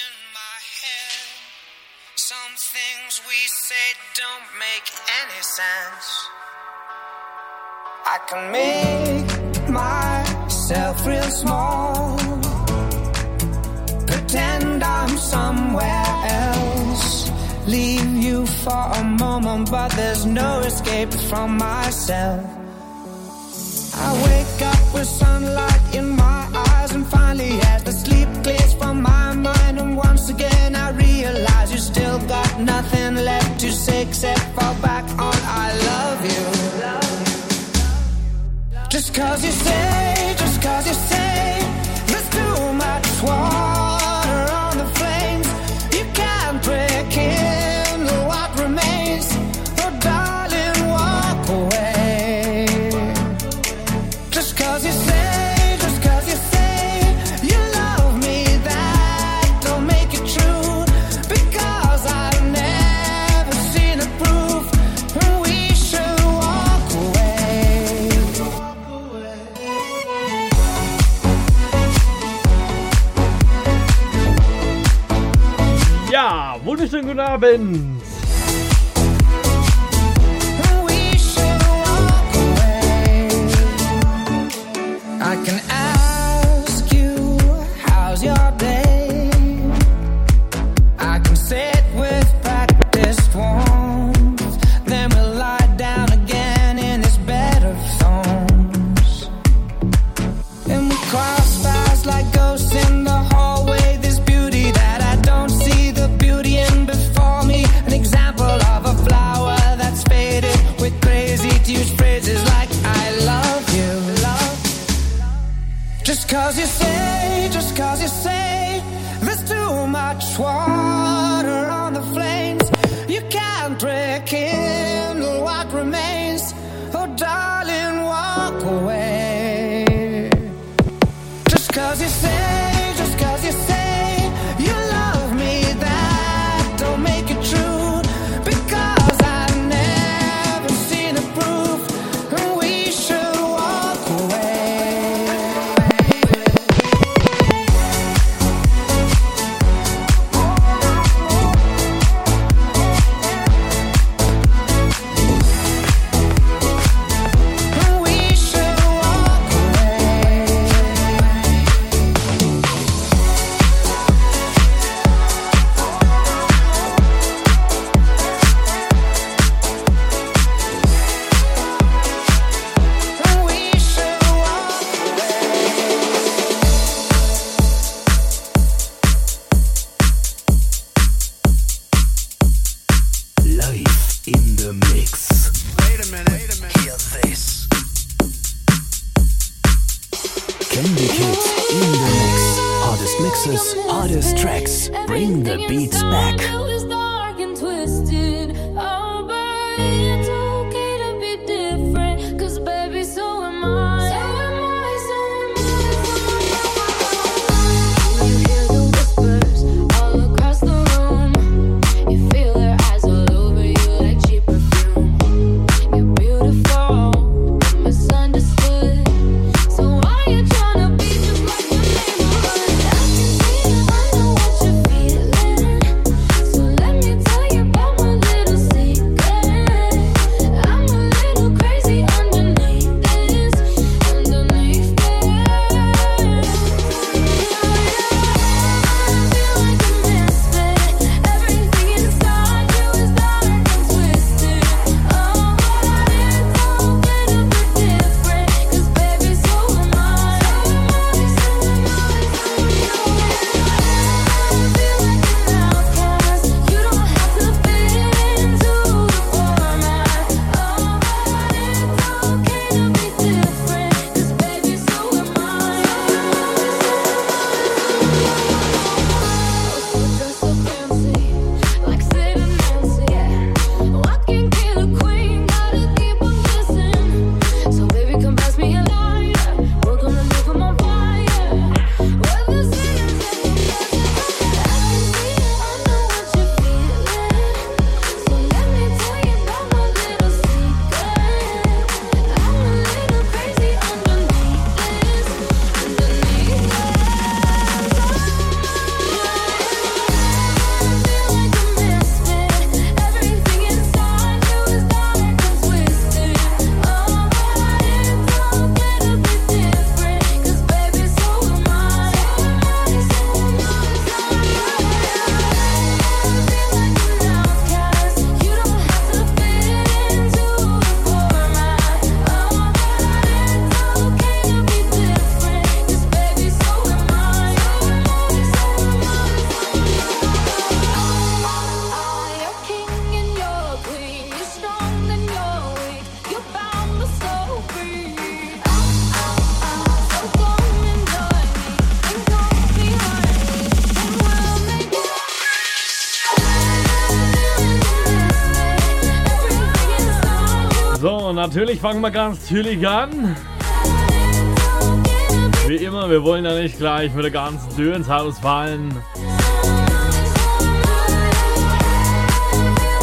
in my head. Some things we say don't make any sense. I can make myself real small, pretend I'm somewhere else. Leave you for a moment, but there's no escape from myself. I wake up with sunlight in my mistakes and fall back on I love you. Just cause you say, just cause you say, there's too much war. guten Abend. natürlich fangen wir ganz natürlich an. Wie immer, wir wollen ja nicht gleich mit der ganzen Tür ins Haus fallen.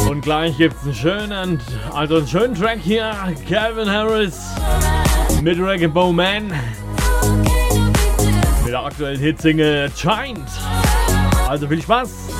Und gleich gibt's einen schönen, also einen schönen Track hier, Kevin Harris mit Reggae Bowman. Mit der aktuellen Hitsingle Chind. Also viel Spaß!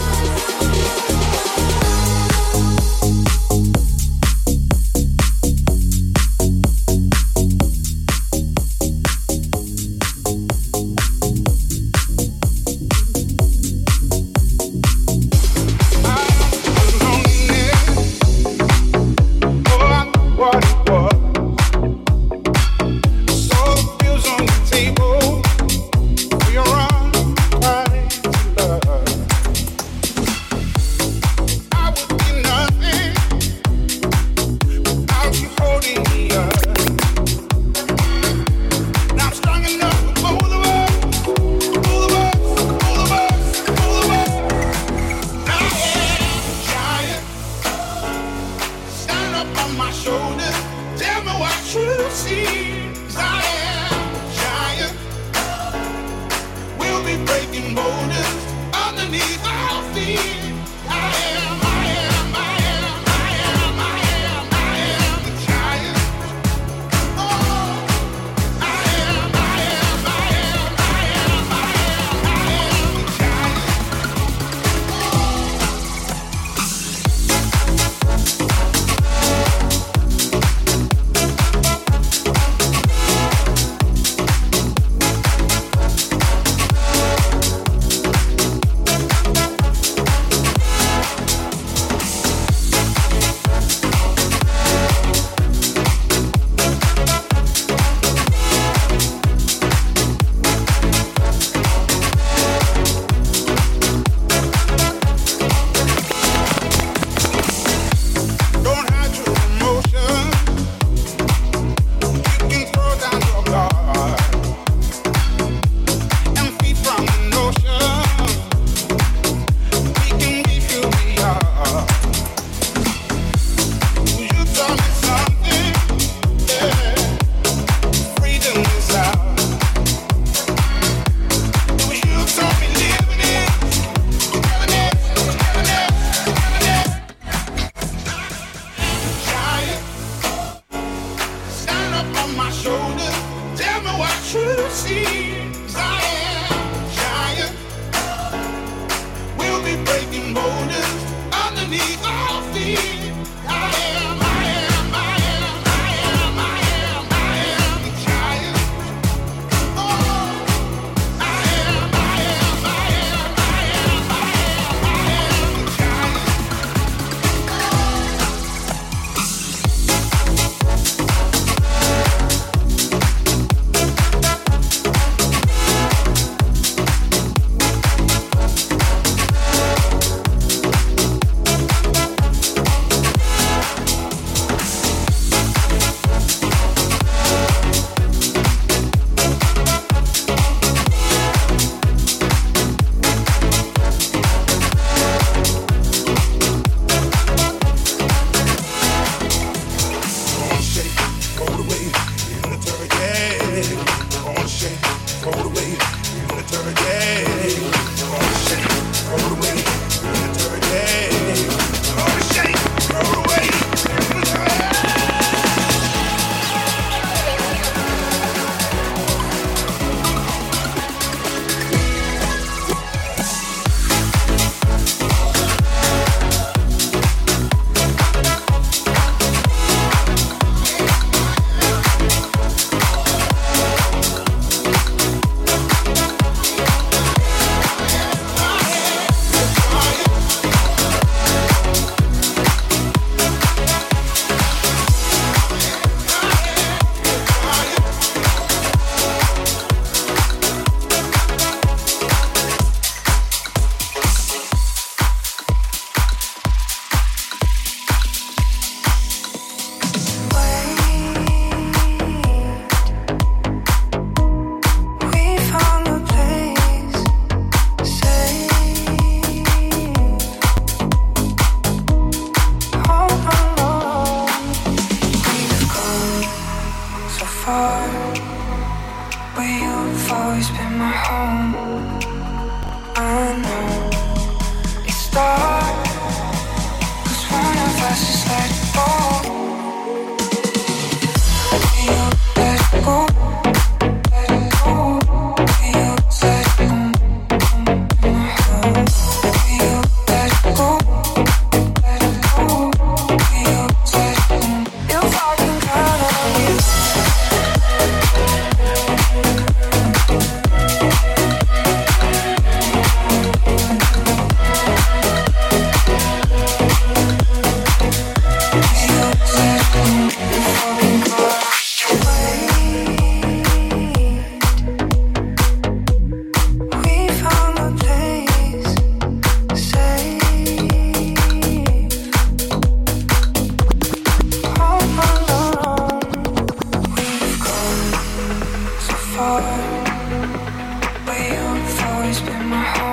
always been my heart.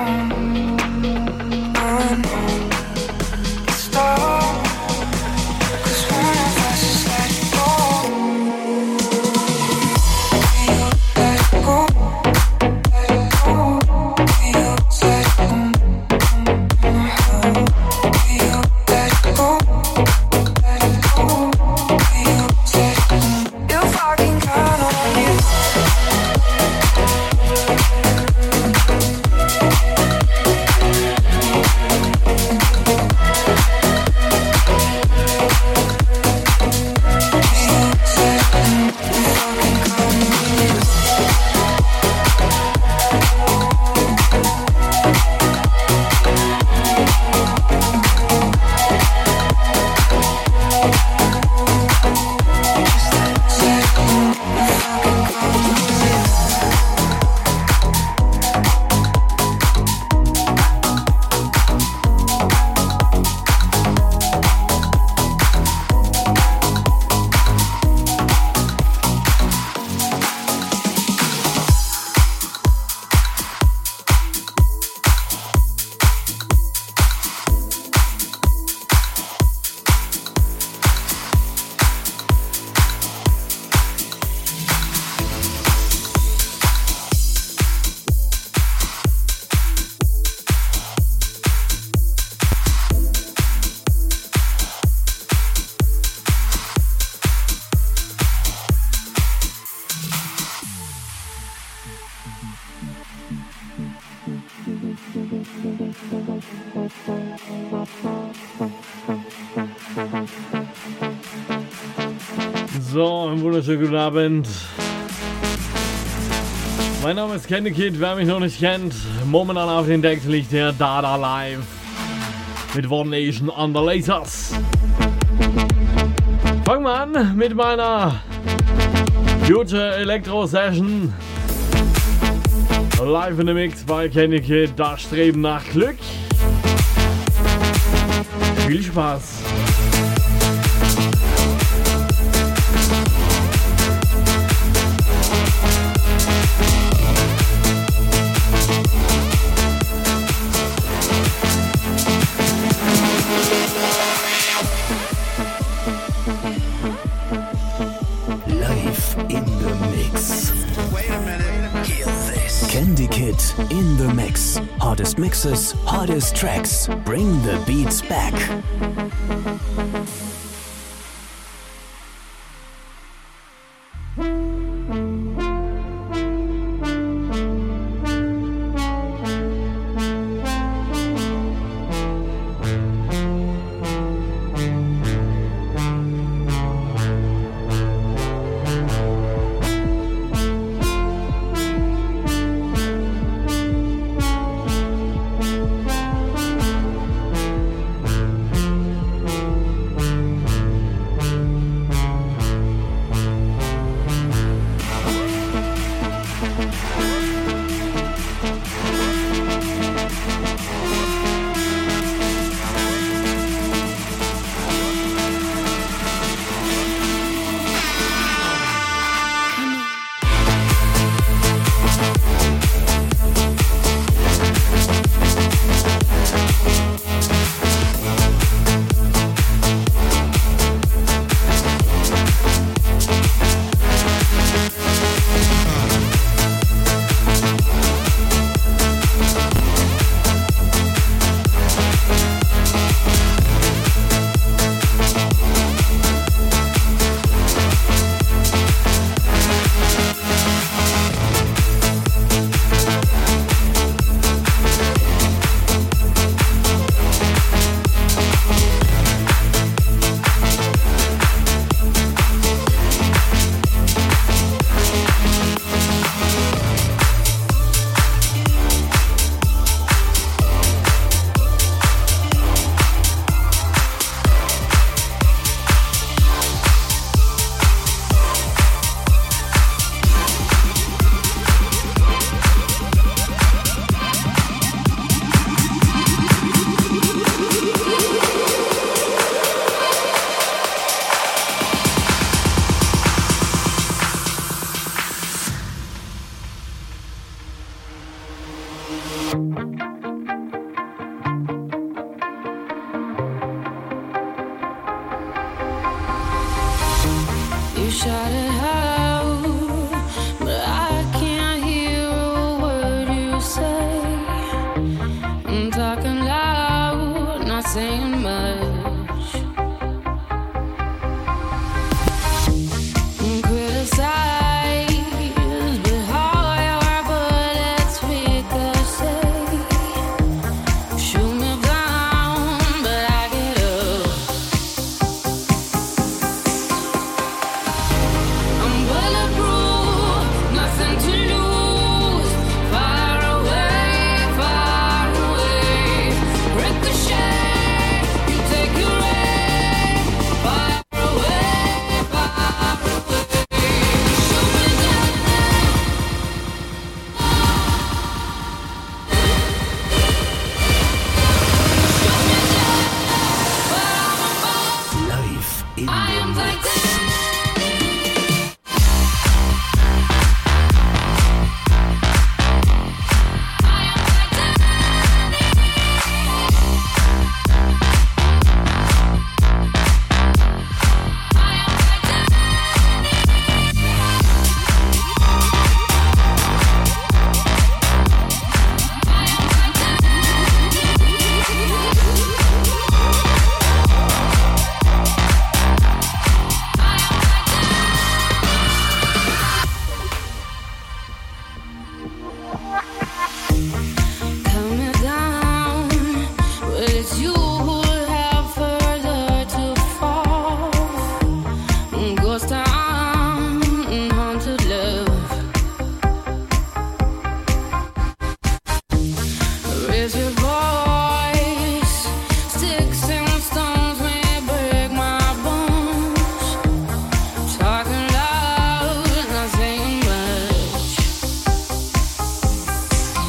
So, einen wunderschönen guten Abend. Mein Name ist Candy Kid, wer mich noch nicht kennt. Momentan auf den Deck liegt der Dada Live mit One Nation on the Lasers. Fangen wir an mit meiner Future Electro Session. Live in the Mix bei Candy Kid, das Streben nach Glück. Viel Spaß. Mixes, hottest tracks. Bring the beats back.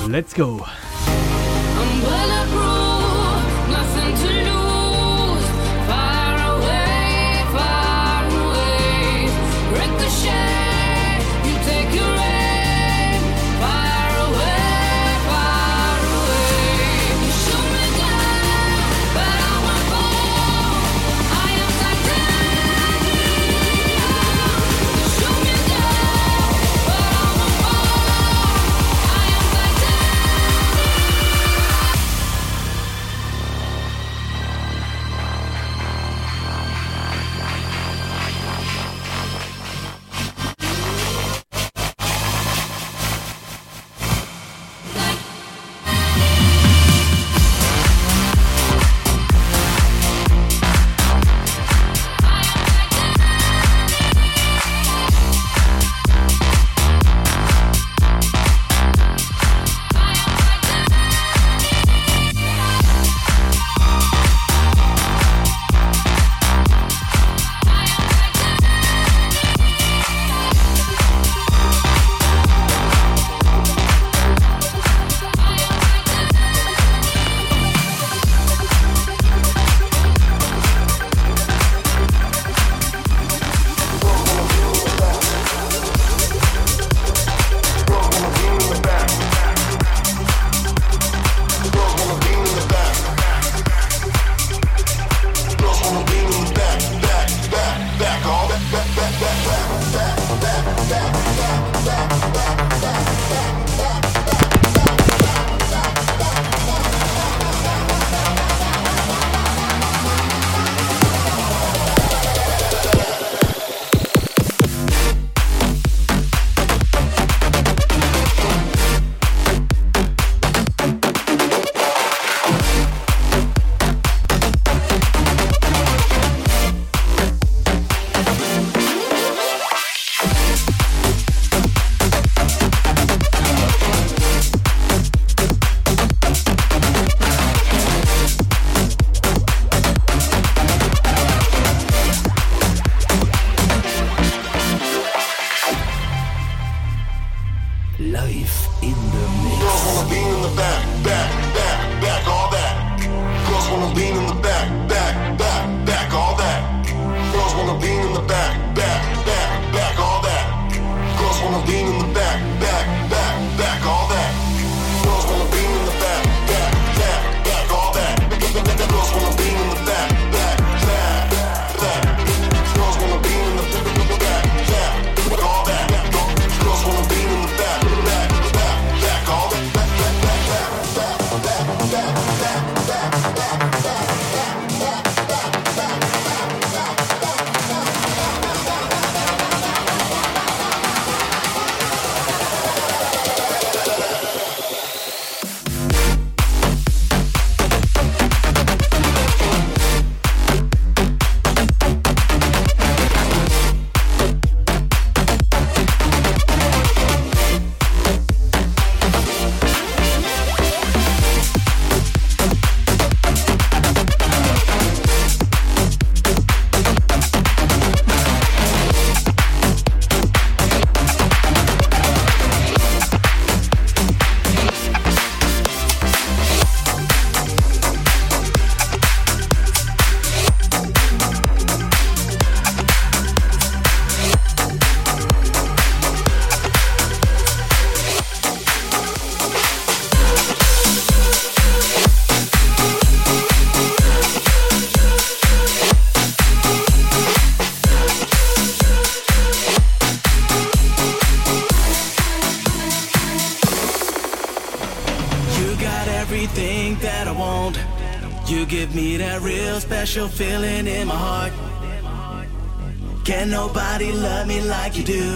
Let's go. special feeling in my heart. Can nobody love me like you do?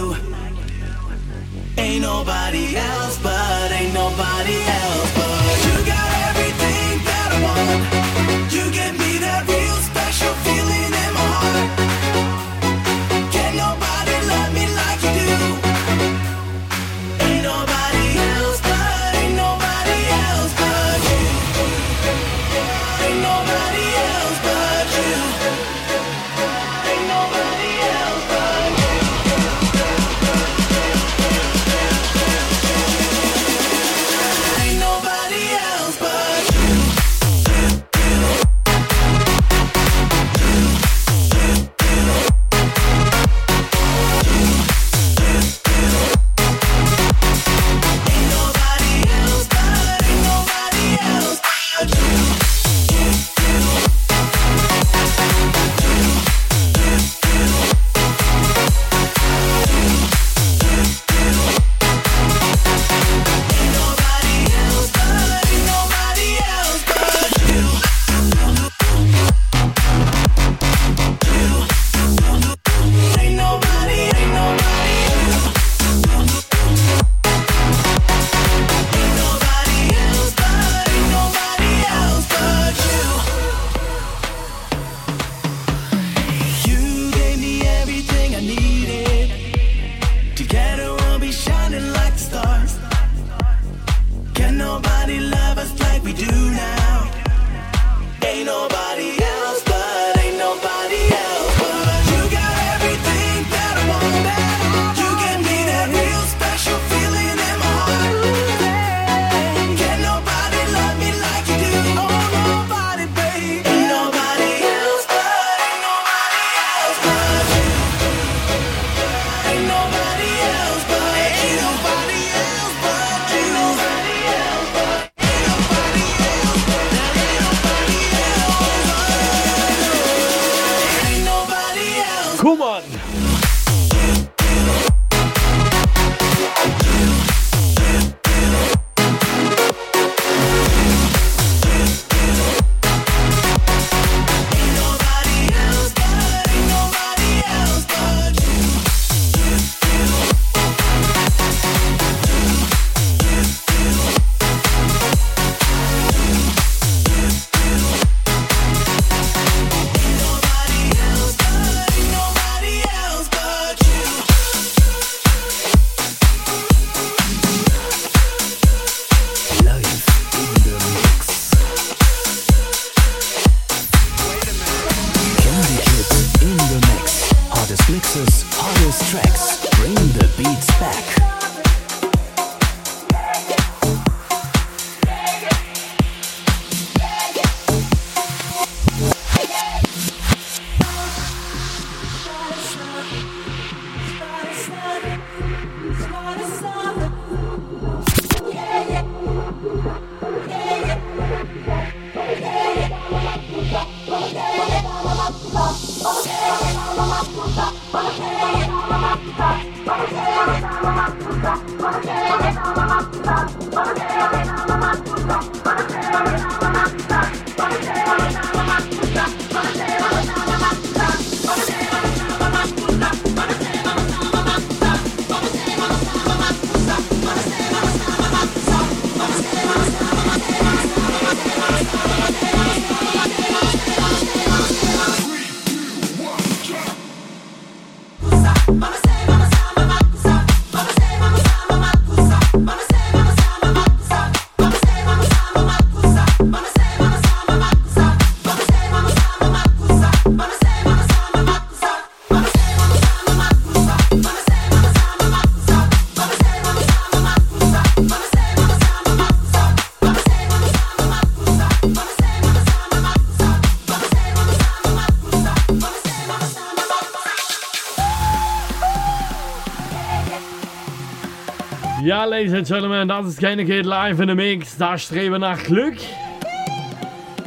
Ladies and Gentlemen, das ist keine Kid live in the Mix. Da streben nach Glück.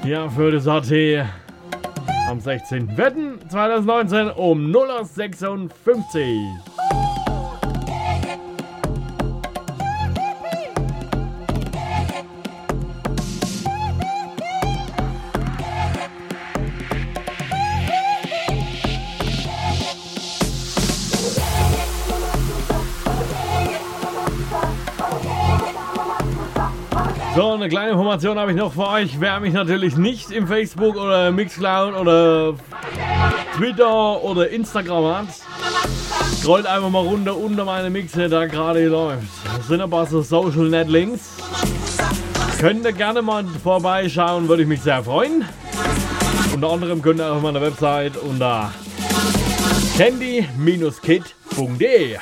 Ja, für das AT am 16. Wetten 2019 um 0.56 So, eine kleine Information habe ich noch für euch. Wer mich natürlich nicht im Facebook oder Mixcloud oder Twitter oder Instagram hat, scrollt einfach mal runter unter meine Mixe, da gerade läuft. Das sind ein paar so Social Net Links. Könnt ihr gerne mal vorbeischauen, würde ich mich sehr freuen. Unter anderem könnt ihr auf meiner Website unter candy-kit.de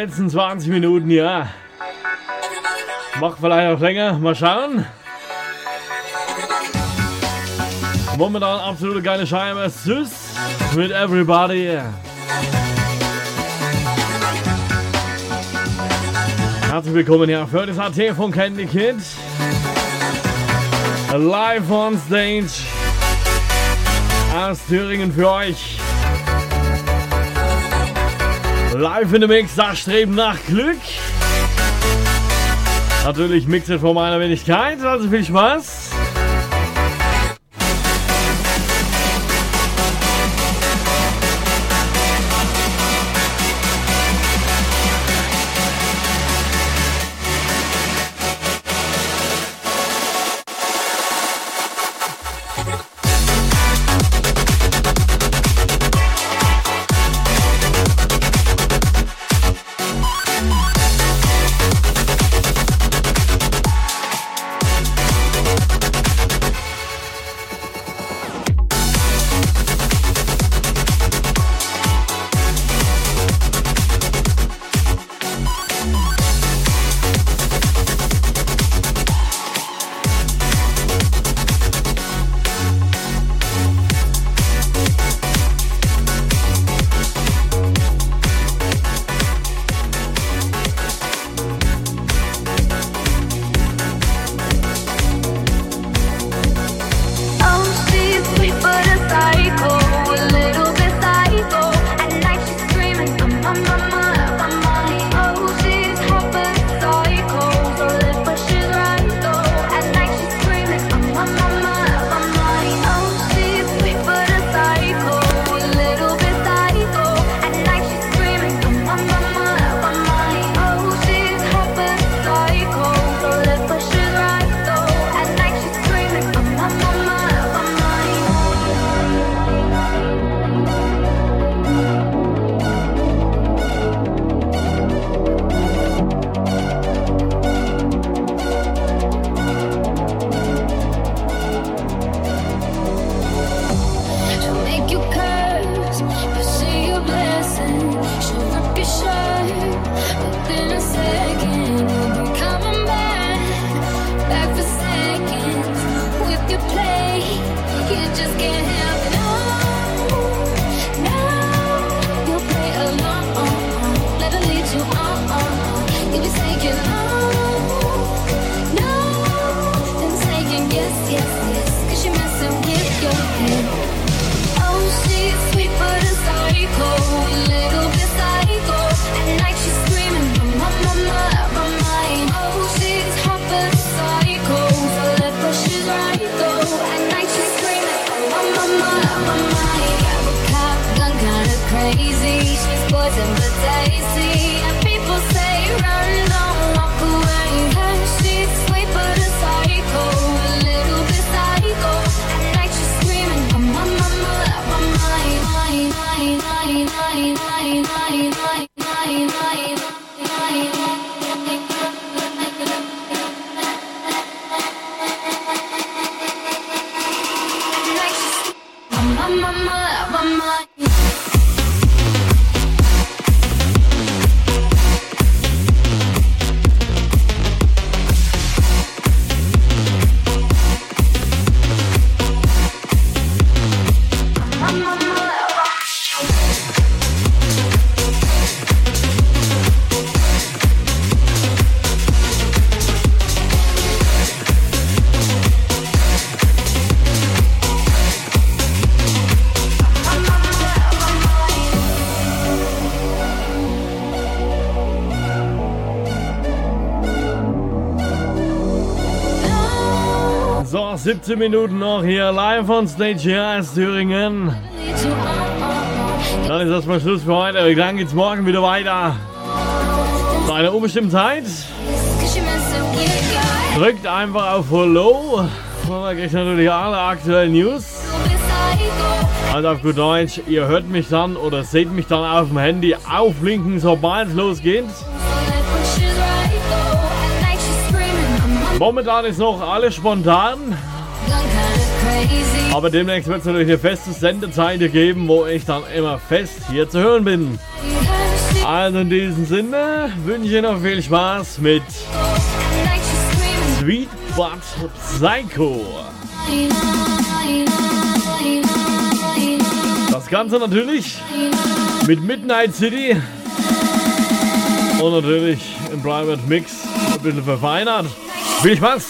letzten 20 Minuten, ja. Macht vielleicht auch länger, mal schauen. Momentan absolute geile Scheibe. Süß mit Everybody. Herzlich willkommen hier für das AT von Candy Kid. Live on Stage aus Thüringen für euch. Live in the Mix, das Streben nach Glück. Natürlich Mixed von meiner Wenigkeit, also viel Spaß. 17 Minuten noch hier live on Stage hier aus Thüringen. Dann ist erstmal Schluss für heute. Dann geht's morgen wieder weiter. Zu einer unbestimmten Zeit. Drückt einfach auf Follow. Dann kriegt natürlich alle aktuellen News. Also auf gut Deutsch, ihr hört mich dann oder seht mich dann auf dem Handy auflinken, sobald es losgeht. Momentan ist noch alles spontan, aber demnächst wird es natürlich eine feste Sendezeit geben, wo ich dann immer fest hier zu hören bin. Also in diesem Sinne wünsche ich Ihnen noch viel Spaß mit Sweet But Psycho. Das Ganze natürlich mit Midnight City und natürlich im Private Mix ein bisschen verfeinert. Viel Spaß!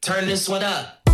Turn this one up.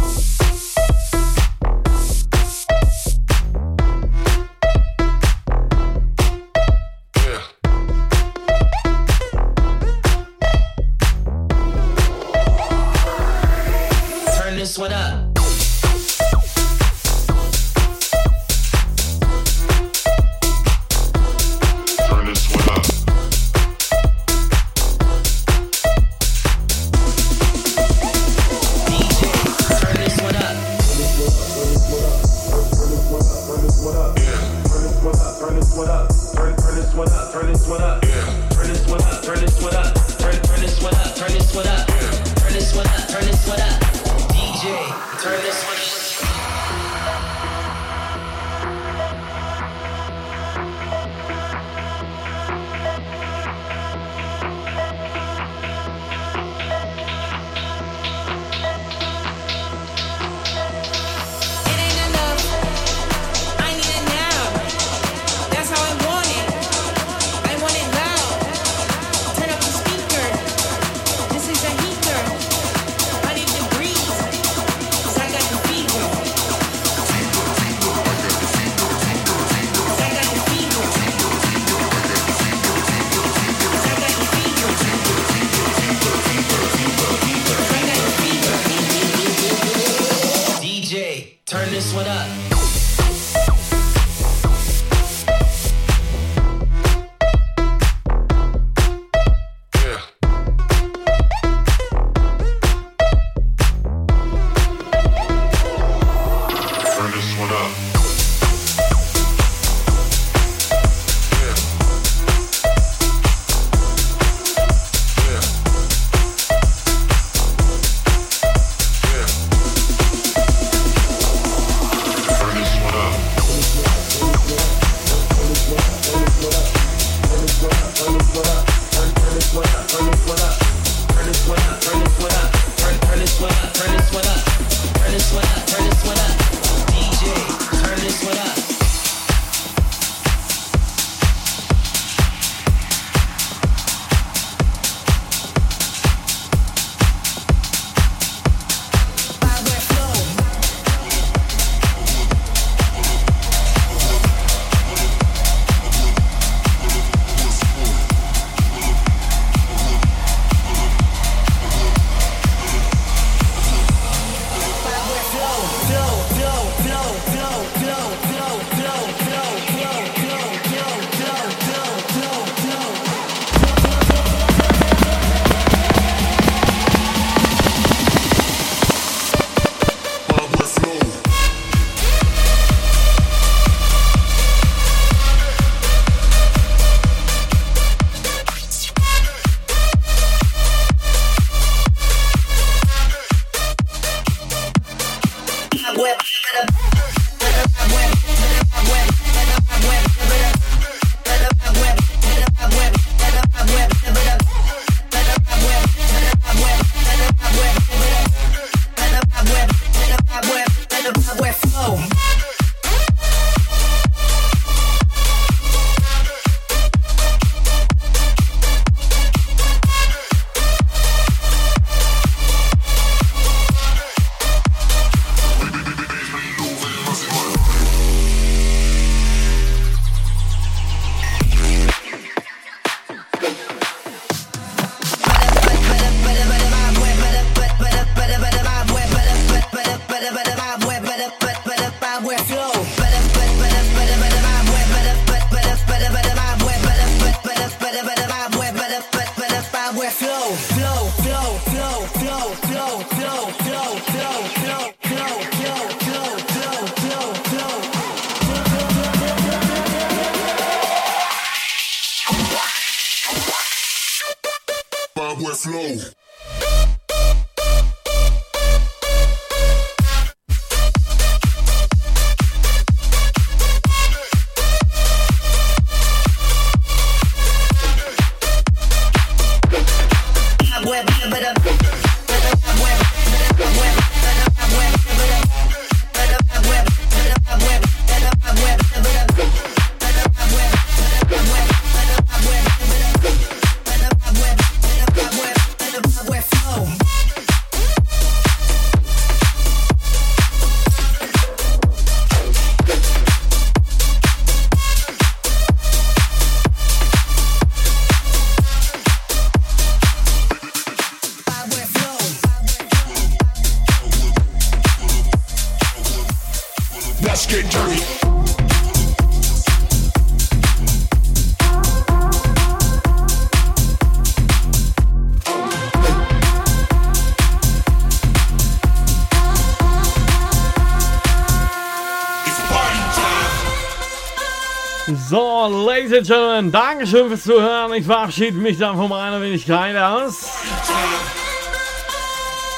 Ladies and Gentlemen, Dankeschön fürs Zuhören. Ich verabschiede mich dann von meiner Wenigkeit aus.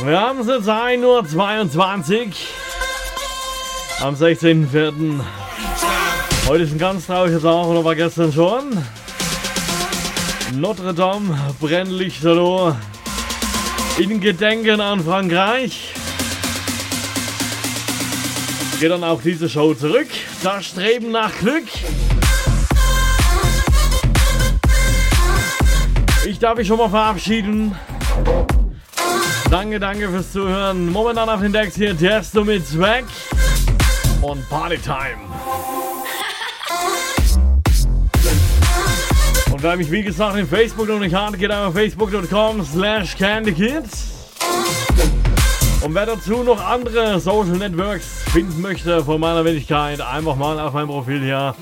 Wir haben es jetzt 1.22 Uhr am 16.04. Heute ist ein ganz trauriger Tag, oder war gestern schon? Notre Dame, Brennlichterloh in Gedenken an Frankreich. Geht dann auch diese Show zurück. Das Streben nach Glück. Ich darf mich schon mal verabschieden. Danke, danke fürs Zuhören. Momentan auf den Decks hier Tiesto mit Swag und Partytime. Und wer mich wie gesagt in Facebook noch nicht hat, geht auf facebook.com slash candykids. Und wer dazu noch andere Social Networks finden möchte von meiner Wenigkeit, einfach mal auf meinem Profil hier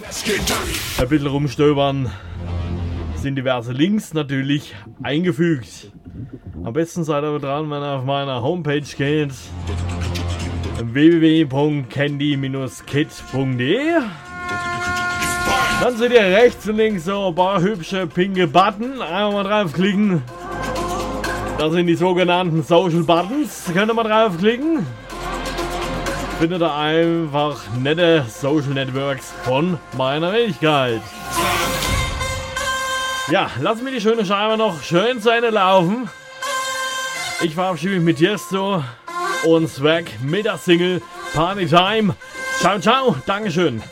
ein bisschen rumstöbern. Sind diverse Links natürlich eingefügt. Am besten seid ihr dran, wenn ihr auf meiner Homepage geht. www.candy-kid.de Dann seht ihr rechts und links so ein paar hübsche pinke Button. Einmal mal draufklicken. Das sind die sogenannten Social Buttons. Könnt ihr mal draufklicken. Findet ihr einfach nette Social Networks von meiner Wenigkeit. Ja, lass mir die schöne Scheibe noch schön zu Ende laufen. Ich verabschiede mich mit Tiesto und Swag mit der Single Party Time. Ciao, ciao, Dankeschön.